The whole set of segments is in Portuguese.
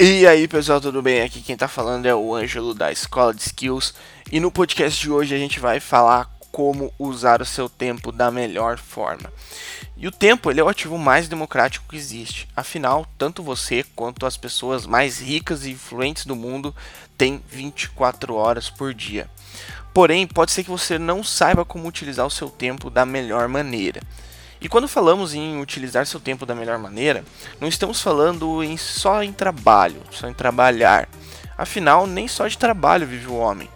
E aí pessoal, tudo bem? Aqui quem tá falando é o Ângelo da Escola de Skills e no podcast de hoje a gente vai falar como usar o seu tempo da melhor forma. E o tempo ele é o ativo mais democrático que existe. Afinal, tanto você quanto as pessoas mais ricas e influentes do mundo têm 24 horas por dia. Porém, pode ser que você não saiba como utilizar o seu tempo da melhor maneira. E quando falamos em utilizar seu tempo da melhor maneira, não estamos falando em só em trabalho, só em trabalhar. Afinal, nem só de trabalho vive o homem.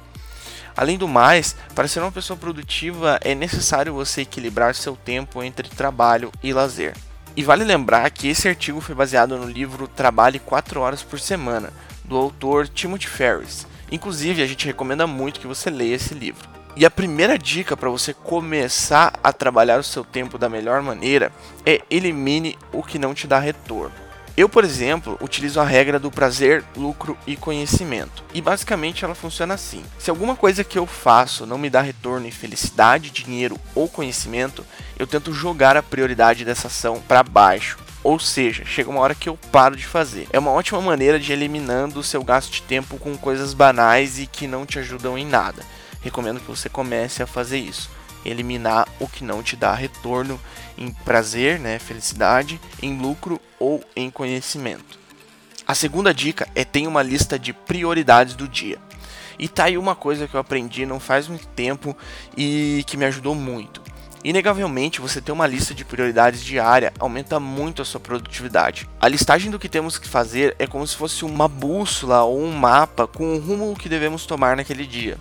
Além do mais, para ser uma pessoa produtiva é necessário você equilibrar seu tempo entre trabalho e lazer. E vale lembrar que esse artigo foi baseado no livro Trabalhe 4 Horas por Semana, do autor Timothy Ferris. Inclusive, a gente recomenda muito que você leia esse livro. E a primeira dica para você começar a trabalhar o seu tempo da melhor maneira é elimine o que não te dá retorno. Eu, por exemplo, utilizo a regra do prazer, lucro e conhecimento. E basicamente ela funciona assim: se alguma coisa que eu faço não me dá retorno em felicidade, dinheiro ou conhecimento, eu tento jogar a prioridade dessa ação para baixo. Ou seja, chega uma hora que eu paro de fazer. É uma ótima maneira de eliminando o seu gasto de tempo com coisas banais e que não te ajudam em nada recomendo que você comece a fazer isso. Eliminar o que não te dá retorno em prazer, né, felicidade, em lucro ou em conhecimento. A segunda dica é ter uma lista de prioridades do dia. E tá aí uma coisa que eu aprendi não faz muito tempo e que me ajudou muito. Inegavelmente, você ter uma lista de prioridades diária aumenta muito a sua produtividade. A listagem do que temos que fazer é como se fosse uma bússola ou um mapa com o rumo que devemos tomar naquele dia.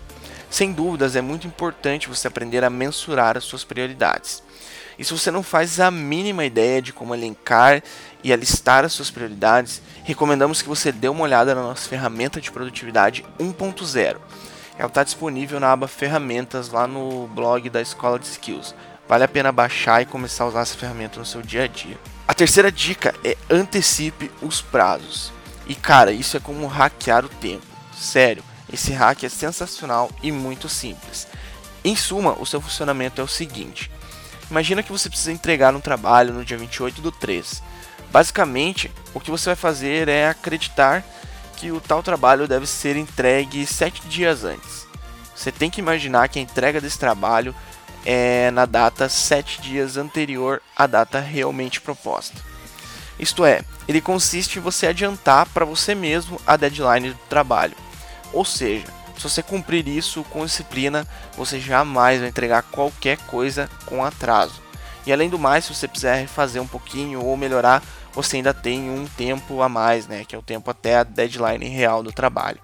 Sem dúvidas, é muito importante você aprender a mensurar as suas prioridades. E se você não faz a mínima ideia de como elencar e alistar as suas prioridades, recomendamos que você dê uma olhada na nossa ferramenta de produtividade 1.0. Ela está disponível na aba Ferramentas lá no blog da Escola de Skills. Vale a pena baixar e começar a usar essa ferramenta no seu dia a dia. A terceira dica é antecipe os prazos. E cara, isso é como hackear o tempo. Sério, esse hack é sensacional e muito simples. Em suma, o seu funcionamento é o seguinte: imagina que você precisa entregar um trabalho no dia 28 do 3. Basicamente, o que você vai fazer é acreditar que o tal trabalho deve ser entregue 7 dias antes. Você tem que imaginar que a entrega desse trabalho é na data 7 dias anterior à data realmente proposta. Isto é, ele consiste em você adiantar para você mesmo a deadline do trabalho. Ou seja, se você cumprir isso com disciplina, você jamais vai entregar qualquer coisa com atraso. E além do mais, se você quiser refazer um pouquinho ou melhorar, você ainda tem um tempo a mais, né, que é o tempo até a deadline real do trabalho.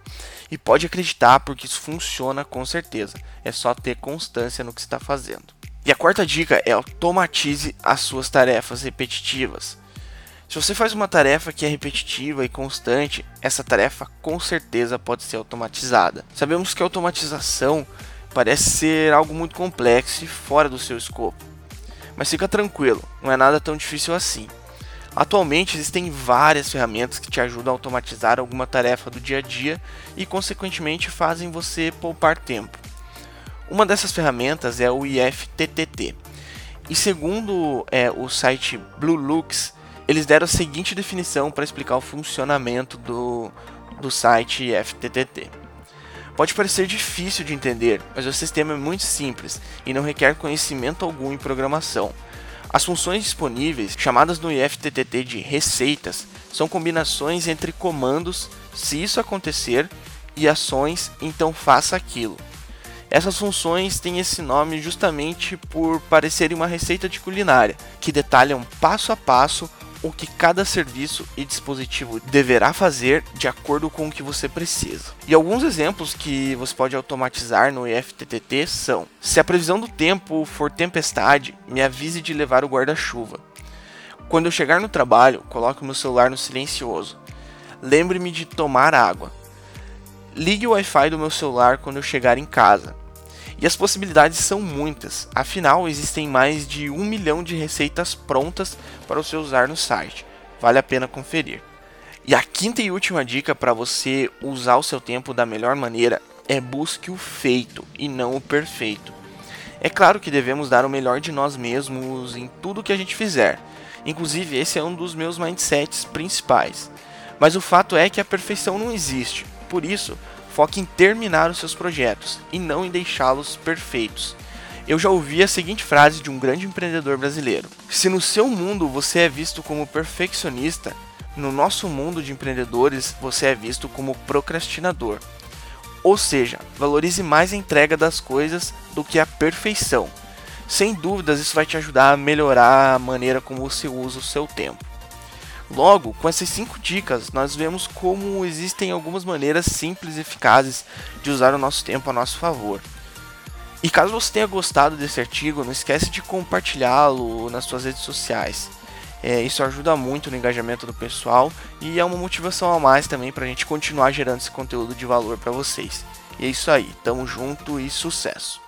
E pode acreditar porque isso funciona com certeza. É só ter constância no que está fazendo. E a quarta dica é automatize as suas tarefas repetitivas. Se você faz uma tarefa que é repetitiva e constante, essa tarefa com certeza pode ser automatizada. Sabemos que a automatização parece ser algo muito complexo e fora do seu escopo. Mas fica tranquilo, não é nada tão difícil assim. Atualmente existem várias ferramentas que te ajudam a automatizar alguma tarefa do dia a dia e, consequentemente, fazem você poupar tempo. Uma dessas ferramentas é o IFTTT. E segundo é, o site Bluelux, eles deram a seguinte definição para explicar o funcionamento do, do site FTTT. Pode parecer difícil de entender, mas o sistema é muito simples e não requer conhecimento algum em programação. As funções disponíveis, chamadas no IFTTT de receitas, são combinações entre comandos, se isso acontecer, e ações, então faça aquilo. Essas funções têm esse nome justamente por parecerem uma receita de culinária, que detalham passo a passo o que cada serviço e dispositivo deverá fazer de acordo com o que você precisa. E alguns exemplos que você pode automatizar no IFTTT são: se a previsão do tempo for tempestade, me avise de levar o guarda-chuva. Quando eu chegar no trabalho, coloque meu celular no silencioso. Lembre-me de tomar água. Ligue o Wi-Fi do meu celular quando eu chegar em casa. E as possibilidades são muitas, afinal existem mais de um milhão de receitas prontas para você usar no site. Vale a pena conferir. E a quinta e última dica para você usar o seu tempo da melhor maneira é busque o feito e não o perfeito. É claro que devemos dar o melhor de nós mesmos em tudo que a gente fizer. Inclusive, esse é um dos meus mindsets principais. Mas o fato é que a perfeição não existe. Por isso, foque em terminar os seus projetos e não em deixá-los perfeitos. Eu já ouvi a seguinte frase de um grande empreendedor brasileiro: Se no seu mundo você é visto como perfeccionista, no nosso mundo de empreendedores você é visto como procrastinador. Ou seja, valorize mais a entrega das coisas do que a perfeição. Sem dúvidas, isso vai te ajudar a melhorar a maneira como você usa o seu tempo. Logo, com essas 5 dicas, nós vemos como existem algumas maneiras simples e eficazes de usar o nosso tempo a nosso favor. E caso você tenha gostado desse artigo, não esquece de compartilhá-lo nas suas redes sociais. É, isso ajuda muito no engajamento do pessoal e é uma motivação a mais também para a gente continuar gerando esse conteúdo de valor para vocês. E é isso aí, tamo junto e sucesso!